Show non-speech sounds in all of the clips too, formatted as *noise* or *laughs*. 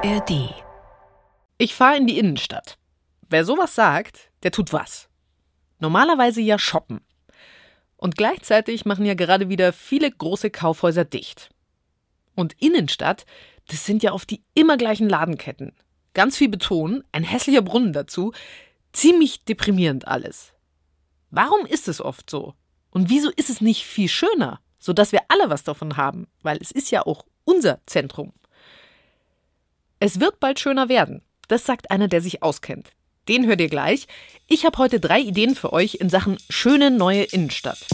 ARD. Ich fahre in die Innenstadt. Wer sowas sagt, der tut was. Normalerweise ja shoppen. Und gleichzeitig machen ja gerade wieder viele große Kaufhäuser dicht. Und Innenstadt, das sind ja oft die immer gleichen Ladenketten. Ganz viel Beton, ein hässlicher Brunnen dazu. Ziemlich deprimierend alles. Warum ist es oft so? Und wieso ist es nicht viel schöner, sodass wir alle was davon haben? Weil es ist ja auch unser Zentrum. Es wird bald schöner werden. Das sagt einer, der sich auskennt. Den hört ihr gleich. Ich habe heute drei Ideen für euch in Sachen schöne neue Innenstadt.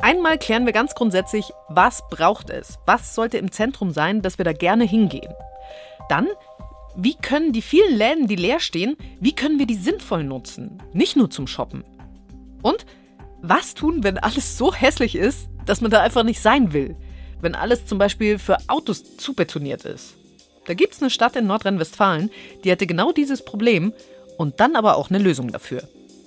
Einmal klären wir ganz grundsätzlich, was braucht es? Was sollte im Zentrum sein, dass wir da gerne hingehen? Dann, wie können die vielen Läden, die leer stehen, wie können wir die sinnvoll nutzen? Nicht nur zum Shoppen. Und was tun, wenn alles so hässlich ist, dass man da einfach nicht sein will? Wenn alles zum Beispiel für Autos zubetoniert ist. Da gibt es eine Stadt in Nordrhein-Westfalen, die hatte genau dieses Problem und dann aber auch eine Lösung dafür.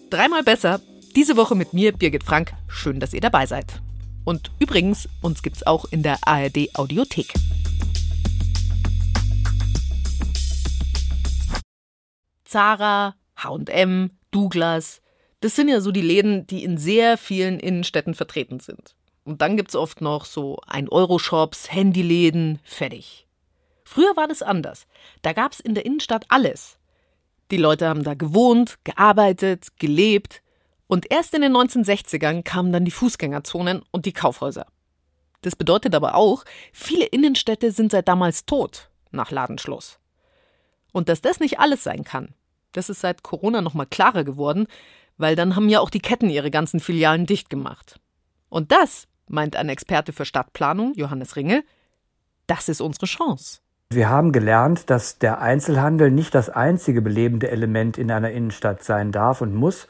Dreimal besser, diese Woche mit mir, Birgit Frank. Schön, dass ihr dabei seid. Und übrigens, uns gibt's auch in der ARD Audiothek. Zara, HM, Douglas, das sind ja so die Läden, die in sehr vielen Innenstädten vertreten sind. Und dann gibt's oft noch so 1-Euro-Shops, Handyläden, fertig. Früher war das anders. Da gab's in der Innenstadt alles. Die Leute haben da gewohnt, gearbeitet, gelebt. Und erst in den 1960ern kamen dann die Fußgängerzonen und die Kaufhäuser. Das bedeutet aber auch, viele Innenstädte sind seit damals tot, nach Ladenschluss. Und dass das nicht alles sein kann, das ist seit Corona nochmal klarer geworden, weil dann haben ja auch die Ketten ihre ganzen Filialen dicht gemacht. Und das, meint ein Experte für Stadtplanung, Johannes Ringe, das ist unsere Chance. Wir haben gelernt, dass der Einzelhandel nicht das einzige belebende Element in einer Innenstadt sein darf und muss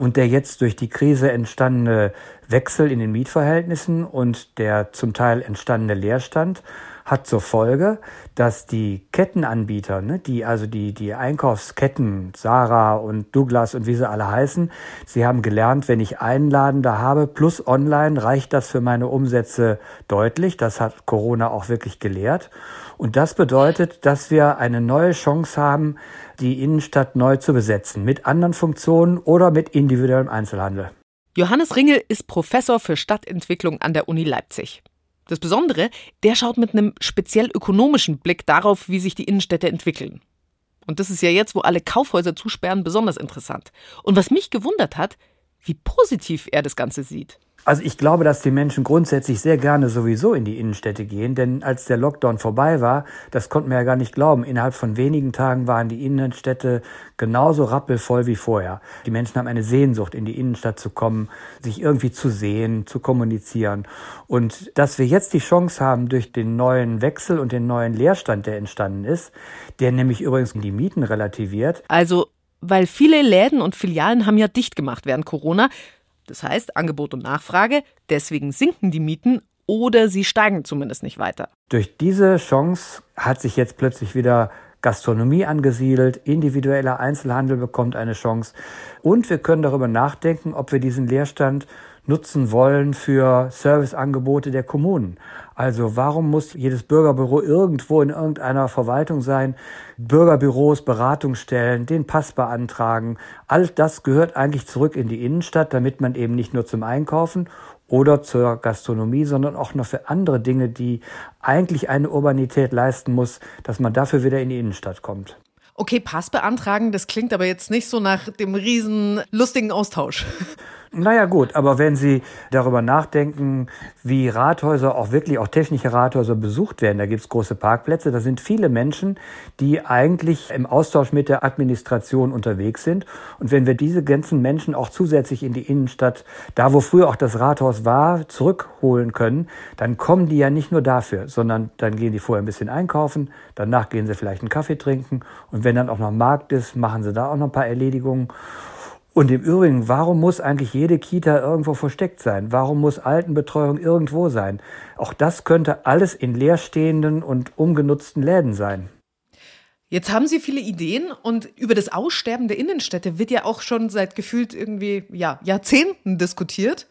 und der jetzt durch die Krise entstandene Wechsel in den Mietverhältnissen und der zum Teil entstandene Leerstand hat zur Folge, dass die Kettenanbieter, ne, die also die, die Einkaufsketten, Sarah und Douglas und wie sie alle heißen, sie haben gelernt, wenn ich einen Laden da habe plus online, reicht das für meine Umsätze deutlich. Das hat Corona auch wirklich gelehrt. Und das bedeutet, dass wir eine neue Chance haben, die Innenstadt neu zu besetzen, mit anderen Funktionen oder mit individuellem Einzelhandel. Johannes Ringel ist Professor für Stadtentwicklung an der Uni Leipzig. Das Besondere, der schaut mit einem speziell ökonomischen Blick darauf, wie sich die Innenstädte entwickeln. Und das ist ja jetzt, wo alle Kaufhäuser zusperren, besonders interessant. Und was mich gewundert hat, wie positiv er das Ganze sieht. Also ich glaube, dass die Menschen grundsätzlich sehr gerne sowieso in die Innenstädte gehen, denn als der Lockdown vorbei war, das konnten wir ja gar nicht glauben, innerhalb von wenigen Tagen waren die Innenstädte genauso rappelvoll wie vorher. Die Menschen haben eine Sehnsucht, in die Innenstadt zu kommen, sich irgendwie zu sehen, zu kommunizieren. Und dass wir jetzt die Chance haben, durch den neuen Wechsel und den neuen Leerstand, der entstanden ist, der nämlich übrigens die Mieten relativiert. Also weil viele Läden und Filialen haben ja dicht gemacht während Corona. Das heißt Angebot und Nachfrage, deswegen sinken die Mieten oder sie steigen zumindest nicht weiter. Durch diese Chance hat sich jetzt plötzlich wieder Gastronomie angesiedelt, individueller Einzelhandel bekommt eine Chance und wir können darüber nachdenken, ob wir diesen Leerstand nutzen wollen für Serviceangebote der Kommunen. Also warum muss jedes Bürgerbüro irgendwo in irgendeiner Verwaltung sein? Bürgerbüros, Beratungsstellen, den Pass beantragen. All das gehört eigentlich zurück in die Innenstadt, damit man eben nicht nur zum Einkaufen oder zur Gastronomie, sondern auch noch für andere Dinge, die eigentlich eine Urbanität leisten muss, dass man dafür wieder in die Innenstadt kommt. Okay, Pass beantragen, das klingt aber jetzt nicht so nach dem riesen lustigen Austausch. *laughs* Naja gut, aber wenn Sie darüber nachdenken, wie Rathäuser, auch wirklich auch technische Rathäuser besucht werden, da gibt's große Parkplätze, da sind viele Menschen, die eigentlich im Austausch mit der Administration unterwegs sind. Und wenn wir diese ganzen Menschen auch zusätzlich in die Innenstadt, da wo früher auch das Rathaus war, zurückholen können, dann kommen die ja nicht nur dafür, sondern dann gehen die vorher ein bisschen einkaufen, danach gehen sie vielleicht einen Kaffee trinken und wenn dann auch noch Markt ist, machen sie da auch noch ein paar Erledigungen. Und im Übrigen, warum muss eigentlich jede Kita irgendwo versteckt sein? Warum muss Altenbetreuung irgendwo sein? Auch das könnte alles in leerstehenden und umgenutzten Läden sein. Jetzt haben Sie viele Ideen und über das Aussterben der Innenstädte wird ja auch schon seit gefühlt irgendwie ja, Jahrzehnten diskutiert.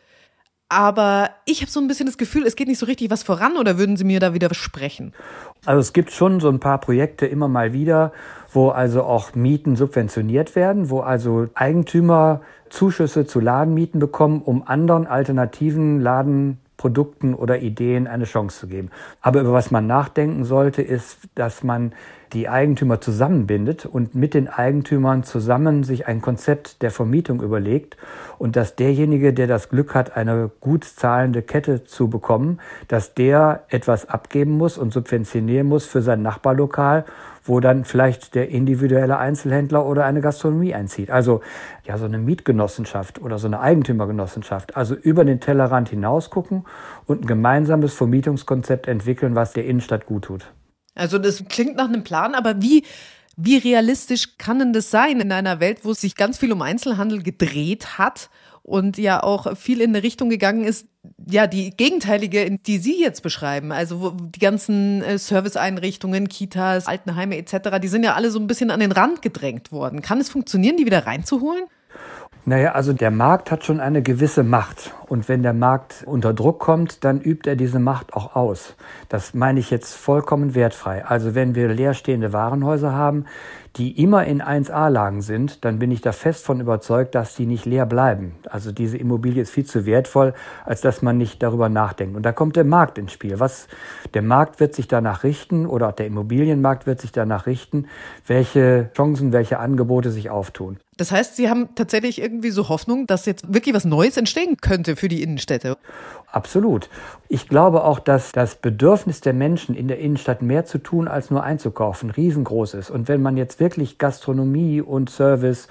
Aber ich habe so ein bisschen das Gefühl, es geht nicht so richtig was voran oder würden Sie mir da wieder sprechen? Also es gibt schon so ein paar Projekte immer mal wieder, wo also auch Mieten subventioniert werden, wo also Eigentümer Zuschüsse zu Ladenmieten bekommen, um anderen alternativen Ladenprodukten oder Ideen eine Chance zu geben. Aber über was man nachdenken sollte, ist, dass man die Eigentümer zusammenbindet und mit den Eigentümern zusammen sich ein Konzept der Vermietung überlegt und dass derjenige, der das Glück hat, eine gut zahlende Kette zu bekommen, dass der etwas abgeben muss und subventionieren muss für sein Nachbarlokal, wo dann vielleicht der individuelle Einzelhändler oder eine Gastronomie einzieht. Also ja, so eine Mietgenossenschaft oder so eine Eigentümergenossenschaft. Also über den Tellerrand hinaus gucken und ein gemeinsames Vermietungskonzept entwickeln, was der Innenstadt gut tut. Also das klingt nach einem Plan, aber wie, wie realistisch kann denn das sein in einer Welt, wo es sich ganz viel um Einzelhandel gedreht hat und ja auch viel in eine Richtung gegangen ist, ja, die gegenteilige, die Sie jetzt beschreiben, also die ganzen äh, Serviceeinrichtungen, Kitas, Altenheime etc., die sind ja alle so ein bisschen an den Rand gedrängt worden. Kann es funktionieren, die wieder reinzuholen? Naja, also der Markt hat schon eine gewisse Macht. Und wenn der Markt unter Druck kommt, dann übt er diese Macht auch aus. Das meine ich jetzt vollkommen wertfrei. Also wenn wir leerstehende Warenhäuser haben, die immer in 1A-Lagen sind, dann bin ich da fest von überzeugt, dass die nicht leer bleiben. Also diese Immobilie ist viel zu wertvoll, als dass man nicht darüber nachdenkt. Und da kommt der Markt ins Spiel. Was, der Markt wird sich danach richten oder auch der Immobilienmarkt wird sich danach richten, welche Chancen, welche Angebote sich auftun. Das heißt, Sie haben tatsächlich irgendwie so Hoffnung, dass jetzt wirklich was Neues entstehen könnte für die Innenstädte. Absolut. Ich glaube auch, dass das Bedürfnis der Menschen in der Innenstadt mehr zu tun als nur einzukaufen riesengroß ist. Und wenn man jetzt wirklich Gastronomie und Service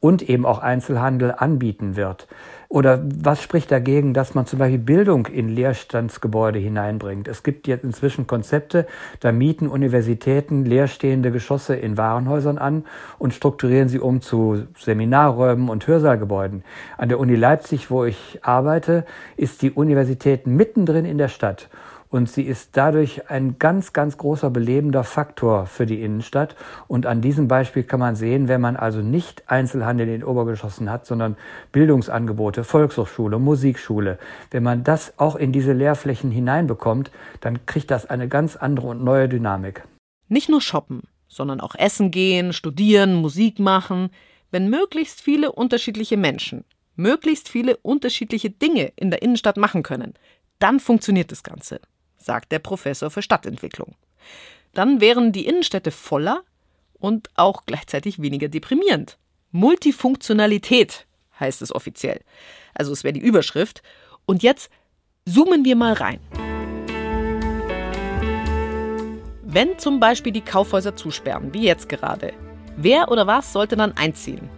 und eben auch Einzelhandel anbieten wird. Oder was spricht dagegen, dass man zum Beispiel Bildung in Leerstandsgebäude hineinbringt? Es gibt jetzt inzwischen Konzepte, da mieten Universitäten leerstehende Geschosse in Warenhäusern an und strukturieren sie um zu Seminarräumen und Hörsaalgebäuden. An der Uni Leipzig, wo ich arbeite, ist die Universität mittendrin in der Stadt. Und sie ist dadurch ein ganz, ganz großer belebender Faktor für die Innenstadt. Und an diesem Beispiel kann man sehen, wenn man also nicht Einzelhandel in den Obergeschossen hat, sondern Bildungsangebote, Volkshochschule, Musikschule, wenn man das auch in diese Lehrflächen hineinbekommt, dann kriegt das eine ganz andere und neue Dynamik. Nicht nur shoppen, sondern auch essen gehen, studieren, Musik machen. Wenn möglichst viele unterschiedliche Menschen möglichst viele unterschiedliche Dinge in der Innenstadt machen können, dann funktioniert das Ganze sagt der Professor für Stadtentwicklung. Dann wären die Innenstädte voller und auch gleichzeitig weniger deprimierend. Multifunktionalität heißt es offiziell. Also es wäre die Überschrift. Und jetzt zoomen wir mal rein. Wenn zum Beispiel die Kaufhäuser zusperren, wie jetzt gerade, wer oder was sollte dann einziehen?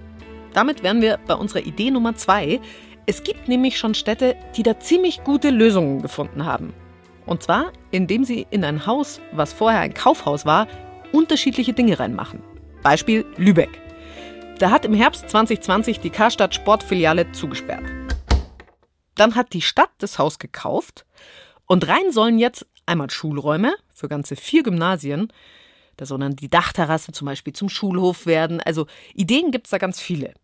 Damit wären wir bei unserer Idee Nummer zwei. Es gibt nämlich schon Städte, die da ziemlich gute Lösungen gefunden haben. Und zwar, indem sie in ein Haus, was vorher ein Kaufhaus war, unterschiedliche Dinge reinmachen. Beispiel Lübeck. Da hat im Herbst 2020 die Karstadt Sportfiliale zugesperrt. Dann hat die Stadt das Haus gekauft und rein sollen jetzt einmal Schulräume für ganze vier Gymnasien. Da soll dann die Dachterrasse zum Beispiel zum Schulhof werden. Also Ideen gibt es da ganz viele.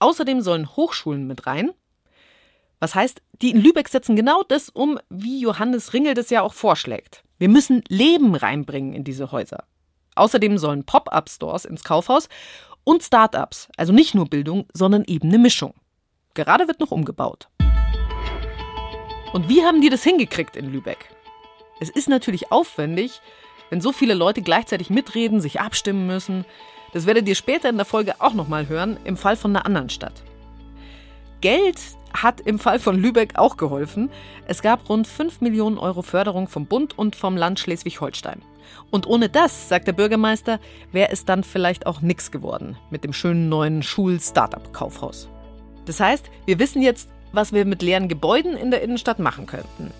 Außerdem sollen Hochschulen mit rein was heißt, die in Lübeck setzen genau das um, wie Johannes Ringel das ja auch vorschlägt. Wir müssen Leben reinbringen in diese Häuser. Außerdem sollen Pop-up-Stores ins Kaufhaus und Start-ups, also nicht nur Bildung, sondern eben eine Mischung. Gerade wird noch umgebaut. Und wie haben die das hingekriegt in Lübeck? Es ist natürlich aufwendig, wenn so viele Leute gleichzeitig mitreden, sich abstimmen müssen. Das werdet ihr später in der Folge auch nochmal hören, im Fall von einer anderen Stadt. Geld hat im Fall von Lübeck auch geholfen. Es gab rund 5 Millionen Euro Förderung vom Bund und vom Land Schleswig-Holstein. Und ohne das, sagt der Bürgermeister, wäre es dann vielleicht auch nichts geworden mit dem schönen neuen Schul-Startup-Kaufhaus. Das heißt, wir wissen jetzt, was wir mit leeren Gebäuden in der Innenstadt machen könnten.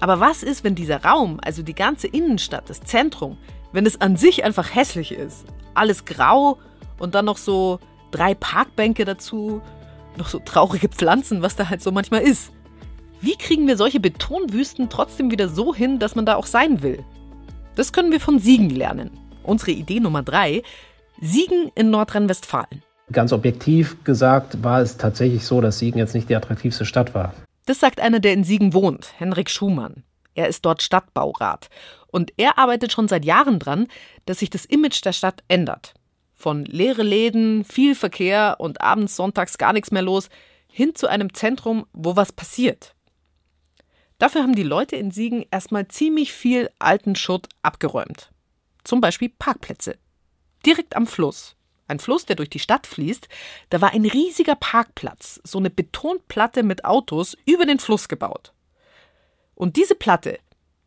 Aber was ist, wenn dieser Raum, also die ganze Innenstadt, das Zentrum, wenn es an sich einfach hässlich ist? Alles grau und dann noch so drei Parkbänke dazu, noch so traurige Pflanzen, was da halt so manchmal ist. Wie kriegen wir solche Betonwüsten trotzdem wieder so hin, dass man da auch sein will? Das können wir von Siegen lernen. Unsere Idee Nummer drei: Siegen in Nordrhein-Westfalen. Ganz objektiv gesagt war es tatsächlich so, dass Siegen jetzt nicht die attraktivste Stadt war. Das sagt einer, der in Siegen wohnt, Henrik Schumann. Er ist dort Stadtbaurat. Und er arbeitet schon seit Jahren dran, dass sich das Image der Stadt ändert. Von leere Läden, viel Verkehr und abends, sonntags gar nichts mehr los, hin zu einem Zentrum, wo was passiert. Dafür haben die Leute in Siegen erstmal ziemlich viel alten Schutt abgeräumt. Zum Beispiel Parkplätze. Direkt am Fluss. Ein Fluss, der durch die Stadt fließt, da war ein riesiger Parkplatz, so eine Betonplatte mit Autos über den Fluss gebaut. Und diese Platte,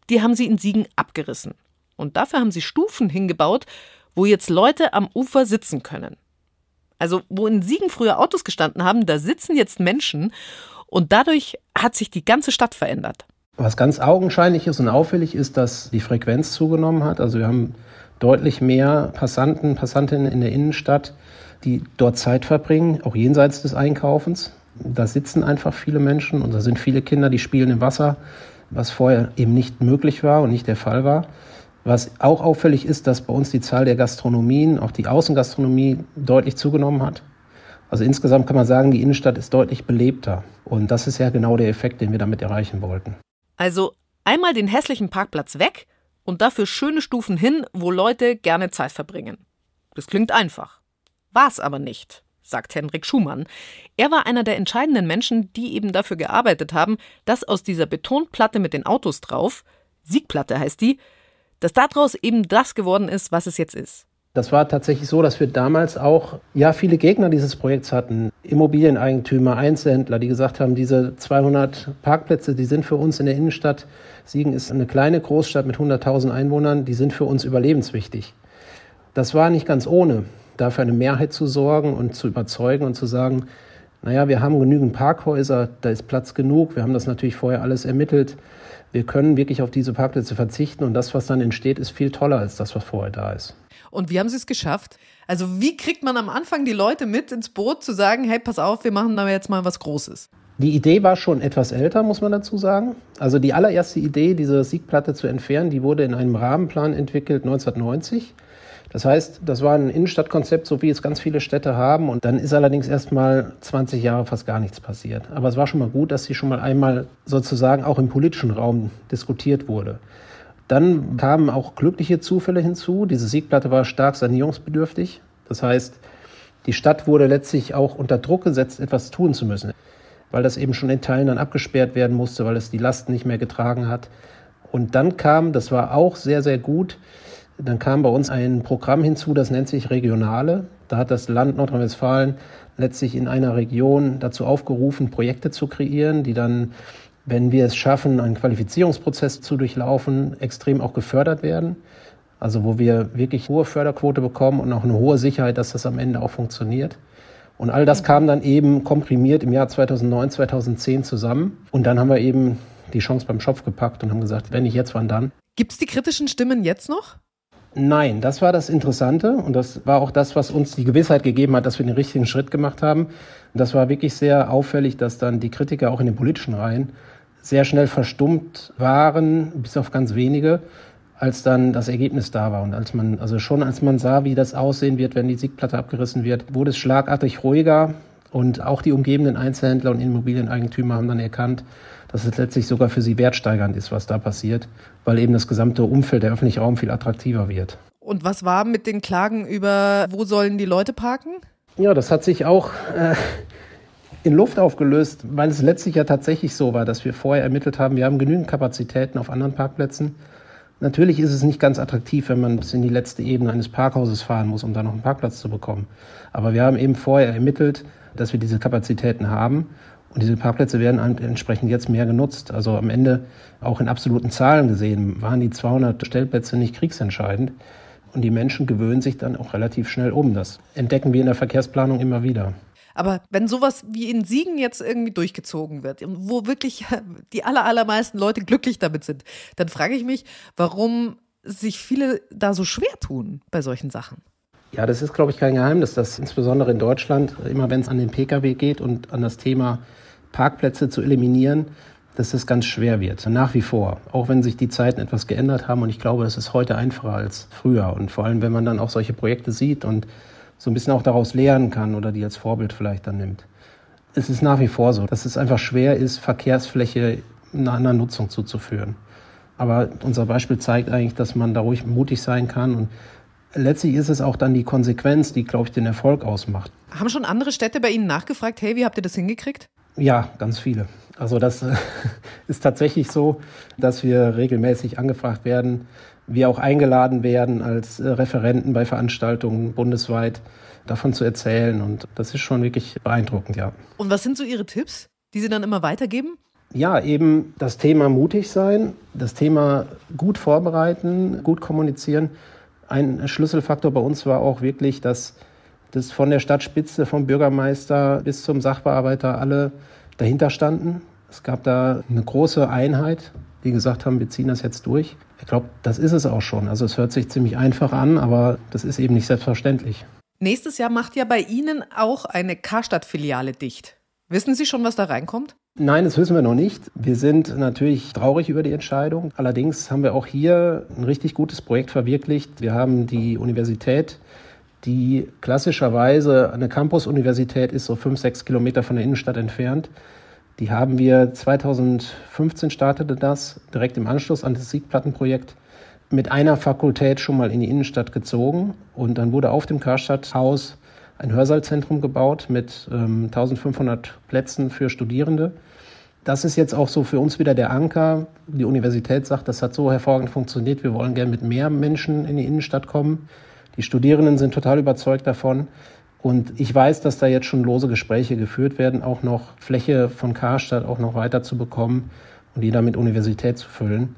die haben sie in Siegen abgerissen. Und dafür haben sie Stufen hingebaut, wo jetzt Leute am Ufer sitzen können. Also, wo in Siegen früher Autos gestanden haben, da sitzen jetzt Menschen und dadurch hat sich die ganze Stadt verändert. Was ganz augenscheinlich ist und auffällig ist, dass die Frequenz zugenommen hat. Also wir haben deutlich mehr Passanten, Passantinnen in der Innenstadt, die dort Zeit verbringen, auch jenseits des Einkaufens. Da sitzen einfach viele Menschen und da sind viele Kinder, die spielen im Wasser, was vorher eben nicht möglich war und nicht der Fall war. Was auch auffällig ist, dass bei uns die Zahl der Gastronomien, auch die Außengastronomie, deutlich zugenommen hat. Also insgesamt kann man sagen, die Innenstadt ist deutlich belebter. Und das ist ja genau der Effekt, den wir damit erreichen wollten. Also einmal den hässlichen Parkplatz weg und dafür schöne Stufen hin, wo Leute gerne Zeit verbringen. Das klingt einfach. War's aber nicht, sagt Henrik Schumann. Er war einer der entscheidenden Menschen, die eben dafür gearbeitet haben, dass aus dieser Betonplatte mit den Autos drauf, Siegplatte heißt die, dass daraus eben das geworden ist, was es jetzt ist. Das war tatsächlich so, dass wir damals auch ja viele Gegner dieses Projekts hatten. Immobilieneigentümer, Einzelhändler, die gesagt haben, diese 200 Parkplätze, die sind für uns in der Innenstadt. Siegen ist eine kleine Großstadt mit 100.000 Einwohnern, die sind für uns überlebenswichtig. Das war nicht ganz ohne, dafür eine Mehrheit zu sorgen und zu überzeugen und zu sagen, naja, wir haben genügend Parkhäuser, da ist Platz genug. Wir haben das natürlich vorher alles ermittelt. Wir können wirklich auf diese Parkplätze verzichten und das, was dann entsteht, ist viel toller als das, was vorher da ist. Und wie haben Sie es geschafft? Also wie kriegt man am Anfang die Leute mit ins Boot zu sagen, hey, pass auf, wir machen da jetzt mal was Großes? Die Idee war schon etwas älter, muss man dazu sagen. Also die allererste Idee, diese Siegplatte zu entfernen, die wurde in einem Rahmenplan entwickelt 1990. Das heißt, das war ein Innenstadtkonzept, so wie es ganz viele Städte haben. Und dann ist allerdings erst mal 20 Jahre fast gar nichts passiert. Aber es war schon mal gut, dass sie schon mal einmal sozusagen auch im politischen Raum diskutiert wurde. Dann kamen auch glückliche Zufälle hinzu. Diese Siegplatte war stark sanierungsbedürftig. Das heißt, die Stadt wurde letztlich auch unter Druck gesetzt, etwas tun zu müssen, weil das eben schon in Teilen dann abgesperrt werden musste, weil es die Last nicht mehr getragen hat. Und dann kam, das war auch sehr, sehr gut, dann kam bei uns ein Programm hinzu, das nennt sich Regionale. Da hat das Land Nordrhein-Westfalen letztlich in einer Region dazu aufgerufen, Projekte zu kreieren, die dann, wenn wir es schaffen, einen Qualifizierungsprozess zu durchlaufen, extrem auch gefördert werden. Also wo wir wirklich hohe Förderquote bekommen und auch eine hohe Sicherheit, dass das am Ende auch funktioniert. Und all das kam dann eben komprimiert im Jahr 2009, 2010 zusammen. Und dann haben wir eben die Chance beim Schopf gepackt und haben gesagt, wenn nicht jetzt, wann dann? Gibt es die kritischen Stimmen jetzt noch? Nein, das war das Interessante und das war auch das, was uns die Gewissheit gegeben hat, dass wir den richtigen Schritt gemacht haben. das war wirklich sehr auffällig, dass dann die Kritiker auch in den politischen Reihen sehr schnell verstummt waren, bis auf ganz wenige, als dann das Ergebnis da war. Und als man, also schon als man sah, wie das aussehen wird, wenn die Siegplatte abgerissen wird, wurde es schlagartig ruhiger. Und auch die umgebenden Einzelhändler und Immobilieneigentümer haben dann erkannt, dass es letztlich sogar für sie wertsteigernd ist, was da passiert, weil eben das gesamte Umfeld, der öffentliche Raum viel attraktiver wird. Und was war mit den Klagen über, wo sollen die Leute parken? Ja, das hat sich auch äh, in Luft aufgelöst, weil es letztlich ja tatsächlich so war, dass wir vorher ermittelt haben, wir haben genügend Kapazitäten auf anderen Parkplätzen. Natürlich ist es nicht ganz attraktiv, wenn man bis in die letzte Ebene eines Parkhauses fahren muss, um da noch einen Parkplatz zu bekommen. Aber wir haben eben vorher ermittelt, dass wir diese Kapazitäten haben und diese Parkplätze werden entsprechend jetzt mehr genutzt. Also am Ende, auch in absoluten Zahlen gesehen, waren die 200 Stellplätze nicht kriegsentscheidend. Und die Menschen gewöhnen sich dann auch relativ schnell um. Das entdecken wir in der Verkehrsplanung immer wieder. Aber wenn sowas wie in Siegen jetzt irgendwie durchgezogen wird, wo wirklich *laughs* die allermeisten Leute glücklich damit sind, dann frage ich mich, warum sich viele da so schwer tun bei solchen Sachen. Ja, das ist, glaube ich, kein Geheimnis, dass insbesondere in Deutschland, immer wenn es an den Pkw geht und an das Thema Parkplätze zu eliminieren, dass es ganz schwer wird. Nach wie vor. Auch wenn sich die Zeiten etwas geändert haben. Und ich glaube, es ist heute einfacher als früher. Und vor allem, wenn man dann auch solche Projekte sieht und so ein bisschen auch daraus lernen kann oder die als Vorbild vielleicht dann nimmt. Es ist nach wie vor so, dass es einfach schwer ist, Verkehrsfläche einer anderen Nutzung zuzuführen. Aber unser Beispiel zeigt eigentlich, dass man da ruhig mutig sein kann. Und letztlich ist es auch dann die Konsequenz, die, glaube ich, den Erfolg ausmacht. Haben schon andere Städte bei Ihnen nachgefragt, hey, wie habt ihr das hingekriegt? Ja, ganz viele. Also das *laughs* ist tatsächlich so, dass wir regelmäßig angefragt werden, wir auch eingeladen werden als äh, Referenten bei Veranstaltungen bundesweit davon zu erzählen. Und das ist schon wirklich beeindruckend, ja. Und was sind so Ihre Tipps, die Sie dann immer weitergeben? Ja, eben das Thema mutig sein, das Thema gut vorbereiten, gut kommunizieren. Ein Schlüsselfaktor bei uns war auch wirklich, dass das von der Stadtspitze, vom Bürgermeister bis zum Sachbearbeiter alle dahinter standen. Es gab da eine große Einheit, die gesagt haben, wir ziehen das jetzt durch. Ich glaube, das ist es auch schon. Also es hört sich ziemlich einfach an, aber das ist eben nicht selbstverständlich. Nächstes Jahr macht ja bei Ihnen auch eine Karstadt-Filiale dicht. Wissen Sie schon, was da reinkommt? Nein, das wissen wir noch nicht. Wir sind natürlich traurig über die Entscheidung. Allerdings haben wir auch hier ein richtig gutes Projekt verwirklicht. Wir haben die Universität, die klassischerweise eine Campus-Universität ist, so fünf, sechs Kilometer von der Innenstadt entfernt. Die haben wir 2015 startete das, direkt im Anschluss an das Siegplattenprojekt mit einer Fakultät schon mal in die Innenstadt gezogen und dann wurde auf dem Karstadthaus ein Hörsaalzentrum gebaut mit ähm, 1500 Plätzen für Studierende. Das ist jetzt auch so für uns wieder der Anker. Die Universität sagt, das hat so hervorragend funktioniert. Wir wollen gerne mit mehr Menschen in die Innenstadt kommen. Die Studierenden sind total überzeugt davon. Und ich weiß, dass da jetzt schon lose Gespräche geführt werden, auch noch Fläche von Karstadt auch noch weiter zu bekommen und die dann mit Universität zu füllen.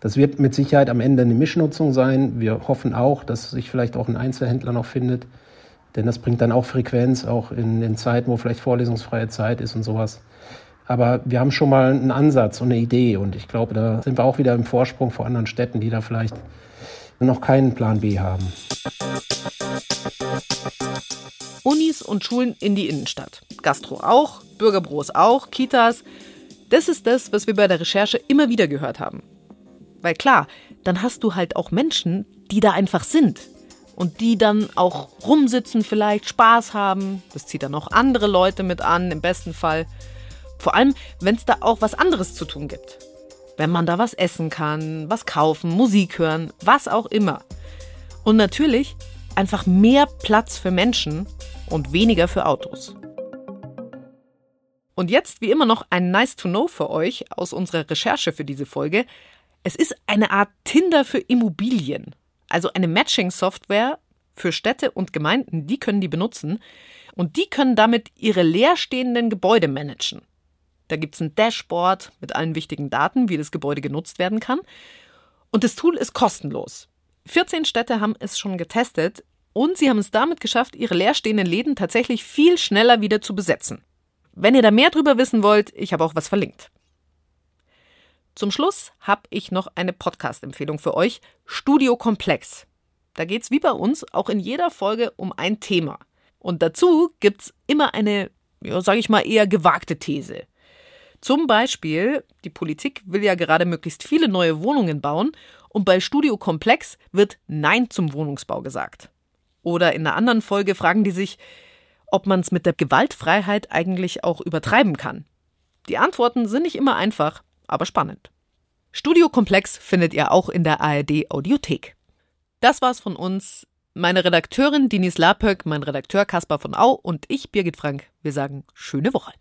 Das wird mit Sicherheit am Ende eine Mischnutzung sein. Wir hoffen auch, dass sich vielleicht auch ein Einzelhändler noch findet, denn das bringt dann auch Frequenz, auch in den Zeiten, wo vielleicht vorlesungsfreie Zeit ist und sowas. Aber wir haben schon mal einen Ansatz und eine Idee und ich glaube, da sind wir auch wieder im Vorsprung vor anderen Städten, die da vielleicht noch keinen Plan B haben. Unis und Schulen in die Innenstadt. Gastro auch, Bürgerbüros auch, Kitas. Das ist das, was wir bei der Recherche immer wieder gehört haben. Weil klar, dann hast du halt auch Menschen, die da einfach sind. Und die dann auch rumsitzen, vielleicht Spaß haben. Das zieht dann auch andere Leute mit an, im besten Fall. Vor allem, wenn es da auch was anderes zu tun gibt. Wenn man da was essen kann, was kaufen, Musik hören, was auch immer. Und natürlich einfach mehr Platz für Menschen und weniger für Autos. Und jetzt wie immer noch ein Nice to Know für euch aus unserer Recherche für diese Folge. Es ist eine Art Tinder für Immobilien. Also eine Matching-Software für Städte und Gemeinden, die können die benutzen. Und die können damit ihre leerstehenden Gebäude managen. Da gibt es ein Dashboard mit allen wichtigen Daten, wie das Gebäude genutzt werden kann. Und das Tool ist kostenlos. 14 Städte haben es schon getestet und sie haben es damit geschafft, ihre leerstehenden Läden tatsächlich viel schneller wieder zu besetzen. Wenn ihr da mehr drüber wissen wollt, ich habe auch was verlinkt. Zum Schluss habe ich noch eine Podcast-Empfehlung für euch: Studio Komplex. Da geht es wie bei uns auch in jeder Folge um ein Thema. Und dazu gibt es immer eine, ja, sage ich mal, eher gewagte These. Zum Beispiel, die Politik will ja gerade möglichst viele neue Wohnungen bauen und bei Studio Komplex wird Nein zum Wohnungsbau gesagt. Oder in einer anderen Folge fragen die sich, ob man es mit der Gewaltfreiheit eigentlich auch übertreiben kann. Die Antworten sind nicht immer einfach, aber spannend. Studiokomplex findet ihr auch in der ARD Audiothek. Das war's von uns. Meine Redakteurin Dinis Lapöck, mein Redakteur Kaspar von Au und ich, Birgit Frank, wir sagen schöne Woche.